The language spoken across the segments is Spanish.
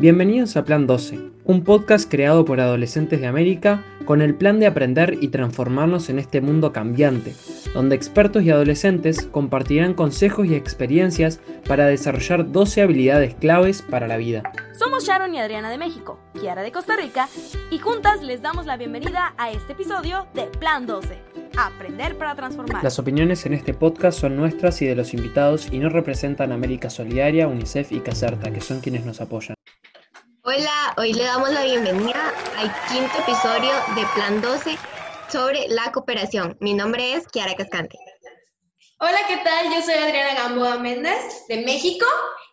Bienvenidos a Plan 12, un podcast creado por adolescentes de América con el plan de aprender y transformarnos en este mundo cambiante, donde expertos y adolescentes compartirán consejos y experiencias para desarrollar 12 habilidades claves para la vida. Somos Sharon y Adriana de México, Kiara de Costa Rica, y juntas les damos la bienvenida a este episodio de Plan 12. Aprender para transformar. Las opiniones en este podcast son nuestras y de los invitados y no representan América Solidaria, UNICEF y Caserta, que son quienes nos apoyan. Hola, hoy le damos la bienvenida al quinto episodio de Plan 12 sobre la cooperación. Mi nombre es Kiara Cascante. Hola, ¿qué tal? Yo soy Adriana Gamboa Méndez de México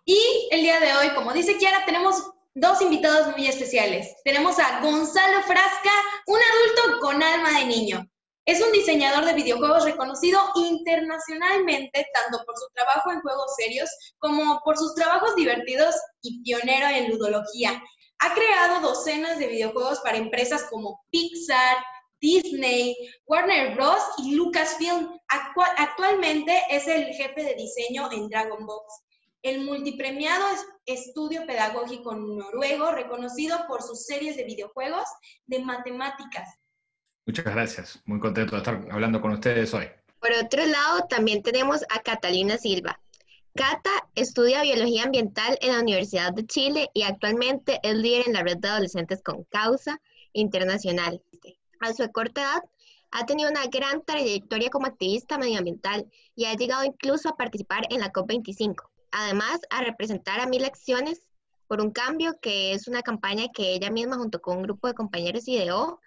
y el día de hoy, como dice Kiara, tenemos dos invitados muy especiales. Tenemos a Gonzalo Frasca, un adulto con alma de niño. Es un diseñador de videojuegos reconocido internacionalmente, tanto por su trabajo en juegos serios como por sus trabajos divertidos y pionero en ludología. Ha creado docenas de videojuegos para empresas como Pixar, Disney, Warner Bros. y Lucasfilm. actualmente es el jefe de diseño en Dragon Box, el multipremiado estudio pedagógico noruego reconocido por sus series de videojuegos de matemáticas, Muchas gracias. Muy contento de estar hablando con ustedes hoy. Por otro lado, también tenemos a Catalina Silva. Cata estudia biología ambiental en la Universidad de Chile y actualmente es líder en la red de adolescentes con causa internacional. A su corta edad, ha tenido una gran trayectoria como activista medioambiental y ha llegado incluso a participar en la COP25. Además, a representar a Mil Acciones por un Cambio, que es una campaña que ella misma junto con un grupo de compañeros ideó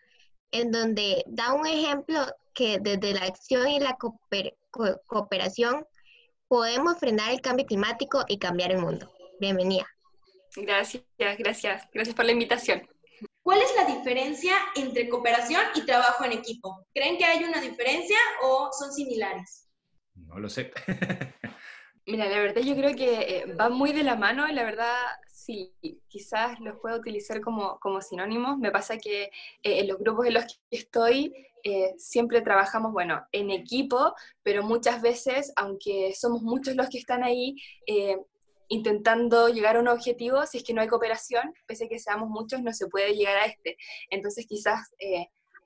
en donde da un ejemplo que desde la acción y la cooperación podemos frenar el cambio climático y cambiar el mundo. Bienvenida. Gracias, gracias, gracias por la invitación. ¿Cuál es la diferencia entre cooperación y trabajo en equipo? ¿Creen que hay una diferencia o son similares? No lo sé. Mira, la verdad yo creo que eh, va muy de la mano y la verdad quizás los puedo utilizar como, como sinónimos. Me pasa que eh, en los grupos en los que estoy eh, siempre trabajamos, bueno, en equipo, pero muchas veces, aunque somos muchos los que están ahí, intentando llegar a un objetivo, si es que no hay cooperación, pese a que seamos muchos, no se puede llegar a este. Entonces quizás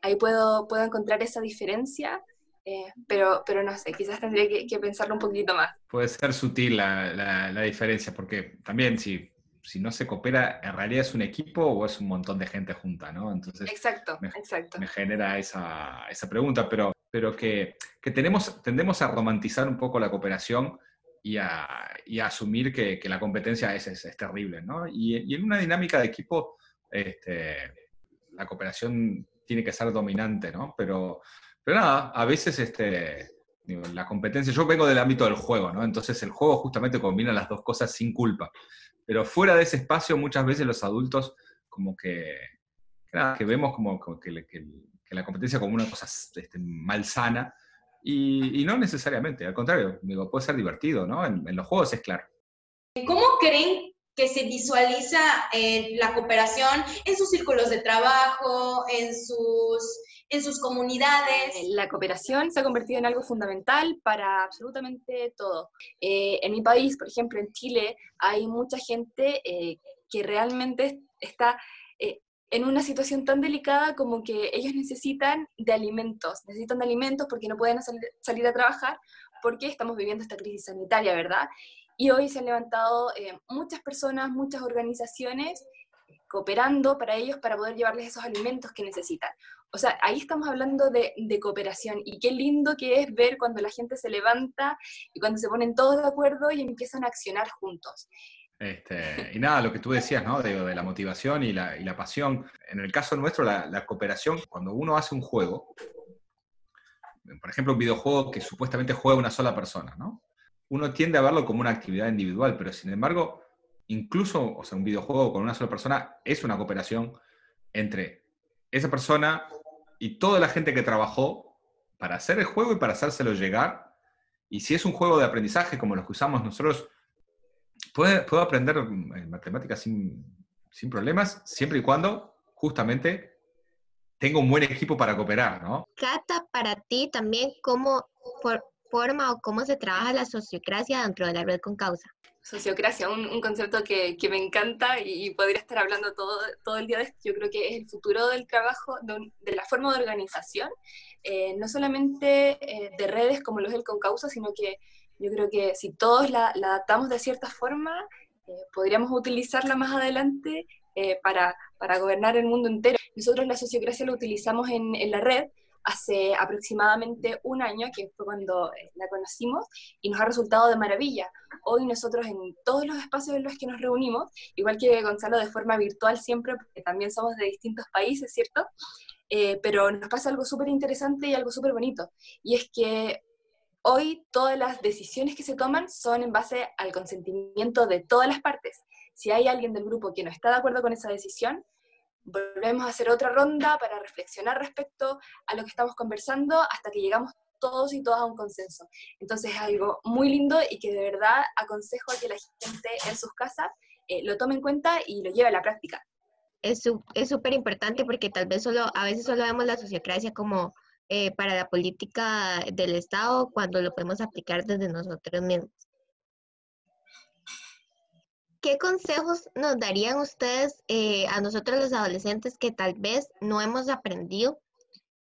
ahí puedo, puedo encontrar esa diferencia eh, pero, pero no sé, quizás tendría que, pensarlo un poquito más. Puede ser sutil la, la, diferencia, porque también si, si no se coopera, ¿en realidad es un equipo o es un montón de gente junta? ¿no? Entonces, exacto, me, exacto. me genera esa, esa pregunta, pero, pero que, que, tenemos, tendemos a romantizar un poco la cooperación y a, y a asumir que, que, la competencia es, es, terrible. ¿no? Y, y, en una dinámica de equipo, este, la cooperación tiene que ser dominante, ¿no? Pero, pero nada, a veces este, la competencia, yo vengo del ámbito del juego, ¿no? Entonces el juego justamente combina las dos cosas sin culpa. Pero fuera de ese espacio muchas veces los adultos como que, que vemos como, que, la competencia como una cosa este, malsana y, y, no necesariamente, al contrario, digo, puede ser divertido, ¿no? En, los juegos es claro. ¿Cómo creen que se visualiza eh, la cooperación en sus círculos de trabajo, en sus en sus comunidades. Eh, la cooperación se ha convertido en algo fundamental para absolutamente todo. Eh, en mi país, por ejemplo, en Chile, hay mucha gente eh, que realmente está en una situación tan delicada como que ellos necesitan de alimentos, necesitan de alimentos porque no pueden salir a trabajar porque estamos viviendo esta crisis sanitaria, ¿verdad? Y hoy se han levantado muchas personas, muchas organizaciones cooperando para ellos para poder llevarles esos alimentos que necesitan. O sea, ahí estamos hablando de, cooperación y qué lindo que es ver cuando la gente se levanta y cuando se ponen todos de acuerdo y empiezan a accionar juntos. Este, y nada, lo que tú decías, ¿no? De, la motivación y la, y la, pasión. En el caso nuestro, la, la, cooperación, cuando uno hace un juego, por ejemplo, un videojuego que supuestamente juega una sola persona, ¿no? Uno tiende a verlo como una actividad individual, pero sin embargo, incluso, o sea, un videojuego con una sola persona es una cooperación entre esa persona y toda la gente que trabajó para hacer el juego y para hacérselo llegar. Y si es un juego de aprendizaje como los que usamos nosotros, puedo, aprender eh, matemáticas sin, problemas, siempre y cuando justamente tenga un buen equipo para cooperar, ¿no? Cata, para ti también, ¿cómo forma o cómo se trabaja la sociocracia dentro de la red con causa? Sociocracia, un, concepto que, me encanta y, podría estar hablando todo, todo el día de esto. Yo creo que es el futuro del trabajo, de, la forma de organización, eh, no solamente eh, de redes como lo es el Concausa, sino que yo creo que si todos la, adaptamos de cierta forma, eh, podríamos utilizarla más adelante para, para, gobernar el mundo entero. Nosotros la sociocracia la utilizamos en, en la red, hace aproximadamente un año, que fue cuando eh, la conocimos, y nos ha resultado de maravilla. Hoy nosotros en todos los espacios en los que nos reunimos, igual que Gonzalo de forma virtual siempre, porque también somos de distintos países, ¿cierto? Eh, pero nos pasa algo súper interesante y algo súper bonito, y es que hoy todas las decisiones que se toman son en base al consentimiento de todas las partes. Si hay alguien del grupo que no está de acuerdo con esa decisión, volvemos a hacer otra ronda para reflexionar respecto a lo que estamos conversando hasta que llegamos todos y todas a un consenso. Entonces es algo muy lindo y que de verdad aconsejo a que la gente en sus casas eh, lo tome en cuenta y lo lleve a la práctica. Es súper importante porque tal vez solo, a veces solo vemos la sociocracia como eh, para la política del Estado cuando lo podemos aplicar desde nosotros mismos. ¿Qué consejos nos darían ustedes eh, a nosotros los adolescentes que tal vez no hemos aprendido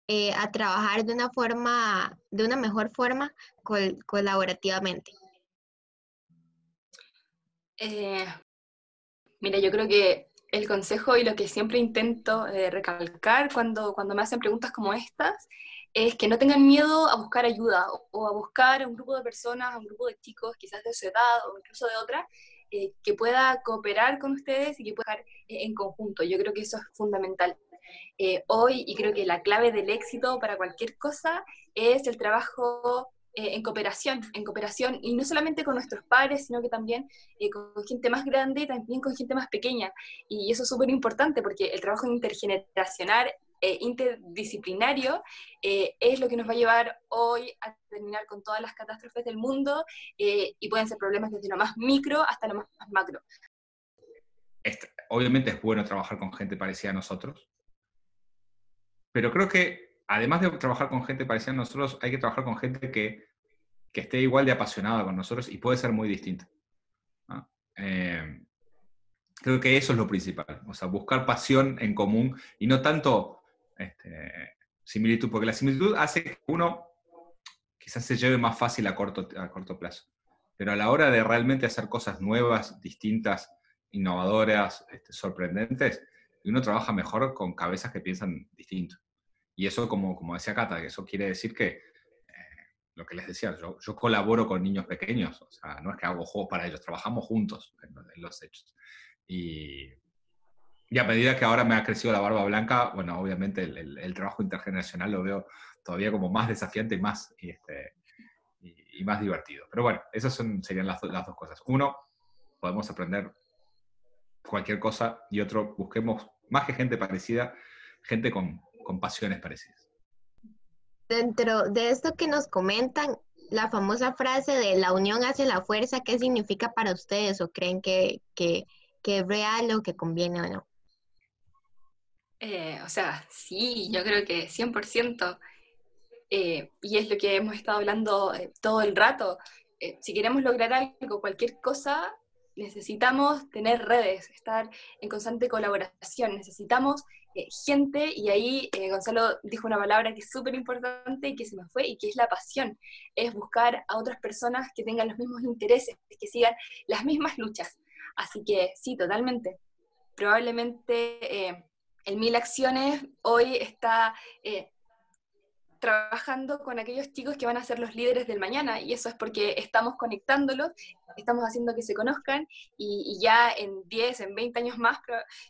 eh, a trabajar de una forma, de una mejor forma colaborativamente? Eh, mira, yo creo que el consejo y lo que siempre intento recalcar cuando, cuando me hacen preguntas como estas es que no tengan miedo a buscar ayuda o, a buscar a un grupo de personas, a un grupo de chicos, quizás de su edad o incluso de otra, eh, que pueda cooperar con ustedes y que pueda estar eh, en conjunto. Yo creo que eso es fundamental. Eh, hoy, y creo que la clave del éxito para cualquier cosa es el trabajo en cooperación, en cooperación, y no solamente con nuestros padres, sino que también con gente más grande y también con gente más pequeña. Y eso es súper importante porque el trabajo intergeneracional eh, interdisciplinario eh, es lo que nos va a llevar hoy a terminar con todas las catástrofes del mundo eh, y pueden ser problemas desde lo más micro hasta lo más, macro. obviamente es bueno trabajar con gente parecida a nosotros, pero creo que además de trabajar con gente parecida a nosotros, hay que trabajar con gente que, que esté igual de apasionada con nosotros y puede ser muy distinta. creo que eso es lo principal, o sea, buscar pasión en común y no tanto este, similitud, porque la similitud hace que uno quizás se lleve más fácil a corto, a corto plazo. Pero a la hora de realmente hacer cosas nuevas, distintas, innovadoras, este, sorprendentes, uno trabaja mejor con cabezas que piensan distinto. Y eso, como, como decía Cata, eso quiere decir que, eh, lo que les decía, yo, yo, colaboro con niños pequeños, o sea, no es que hago juegos para ellos, trabajamos juntos en, en los hechos. Y, y a medida que ahora me ha crecido la barba blanca, bueno, obviamente el, trabajo intergeneracional lo veo todavía como más desafiante y más, y, este, y, más divertido. Pero bueno, esas son, serían las, las, dos cosas. Uno, podemos aprender cualquier cosa y otro, busquemos más que gente parecida, gente con, con pasiones parecidas. Dentro de esto que nos comentan, la famosa frase de la unión hace la fuerza, ¿qué significa para ustedes o creen que, que, que es real o que conviene o no? Eh, o sea, sí, yo creo que 100%. Eh, y es lo que hemos estado hablando eh, todo el rato. si queremos lograr algo, cualquier cosa, necesitamos tener redes, estar en constante colaboración, necesitamos gente, y ahí Gonzalo dijo una palabra que es súper importante y que se me fue, y que es la pasión, es buscar a otras personas que tengan los mismos intereses, que sigan las mismas luchas. Así que sí, totalmente. Probablemente en Mil Acciones hoy está eh, trabajando con aquellos chicos que van a ser los líderes del mañana y eso es porque estamos conectándolos, estamos haciendo que se conozcan y, ya en 10, en 20 años más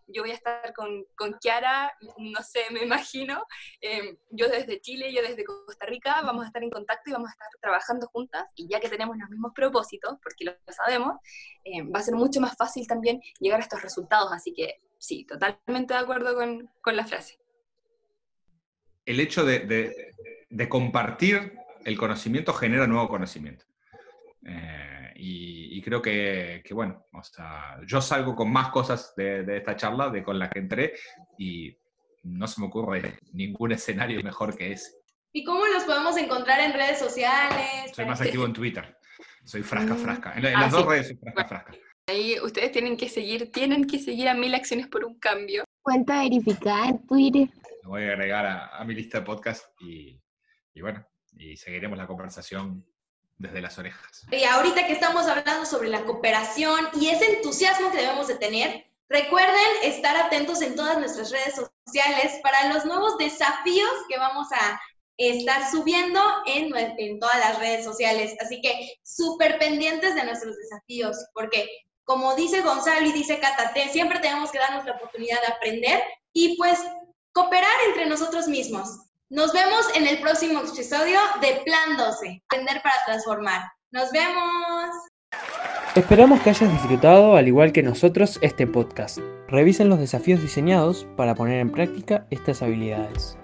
yo voy a estar con, con Kiara, no sé, me imagino, em, yo desde Chile, yo desde Costa Rica, vamos a estar en contacto y vamos a estar trabajando juntas y ya que tenemos los mismos propósitos, porque lo sabemos, em, va a ser mucho más fácil también llegar a estos resultados, así que sí, totalmente de acuerdo con, con la frase el hecho de, compartir el conocimiento genera nuevo conocimiento. Eh, y, creo que, bueno, o sea, yo salgo con más cosas de, esta charla de con la que entré y no se me ocurre ningún escenario mejor que ese. ¿Y cómo los podemos encontrar en redes sociales? Soy más activo en Twitter. Soy frasca, Mm. frasca. En, en Ah, las dos redes soy frasca, frasca. Ahí ustedes tienen que seguir, tienen que seguir a Mil Acciones por un Cambio. Cuenta verificada en Twitter. Lo voy a agregar a, a mi lista de podcast y, y bueno, y seguiremos la conversación desde las orejas. Y ahorita que estamos hablando sobre la cooperación y ese entusiasmo que debemos de tener, recuerden estar atentos en todas nuestras redes sociales para los nuevos desafíos que vamos a estar subiendo en, en todas las redes sociales. Así que súper pendientes de nuestros desafíos, porque como dice Gonzalo y dice Catate, siempre tenemos que darnos la oportunidad de aprender y pues cooperar entre nosotros mismos. Nos vemos en el próximo episodio de Plan 12, Aprender para Transformar. Nos vemos. Esperamos que hayas disfrutado, al igual que nosotros, este podcast. Revisen los desafíos diseñados para poner en práctica estas habilidades.